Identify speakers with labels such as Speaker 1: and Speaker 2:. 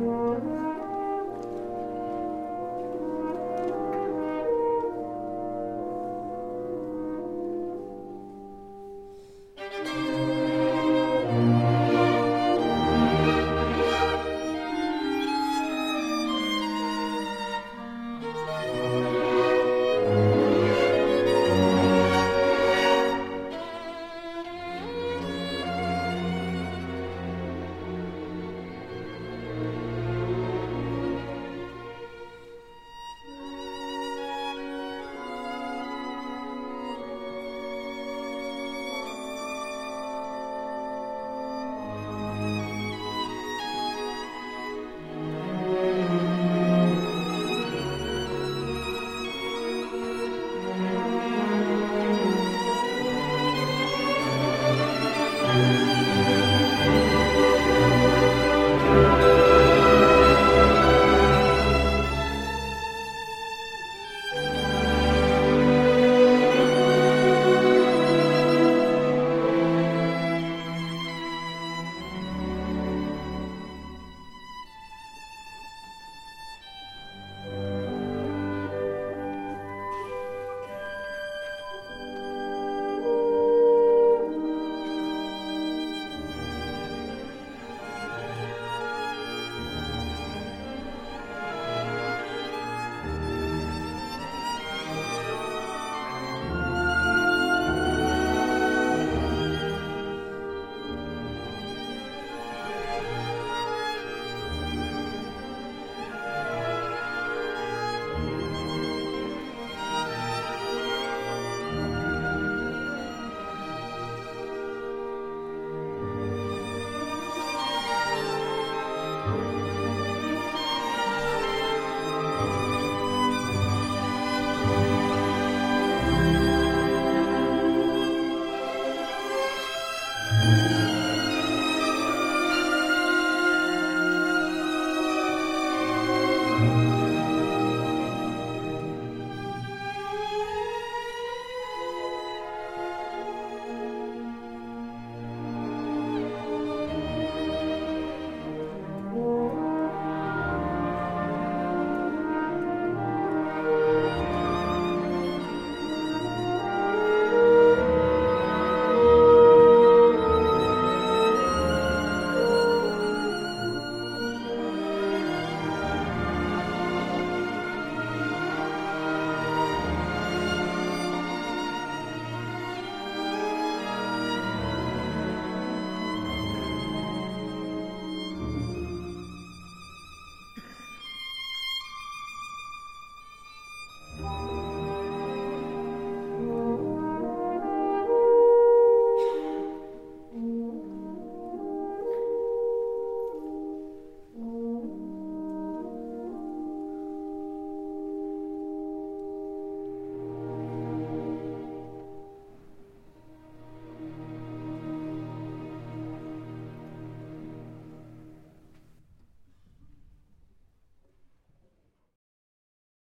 Speaker 1: Música Thank you. Thank you.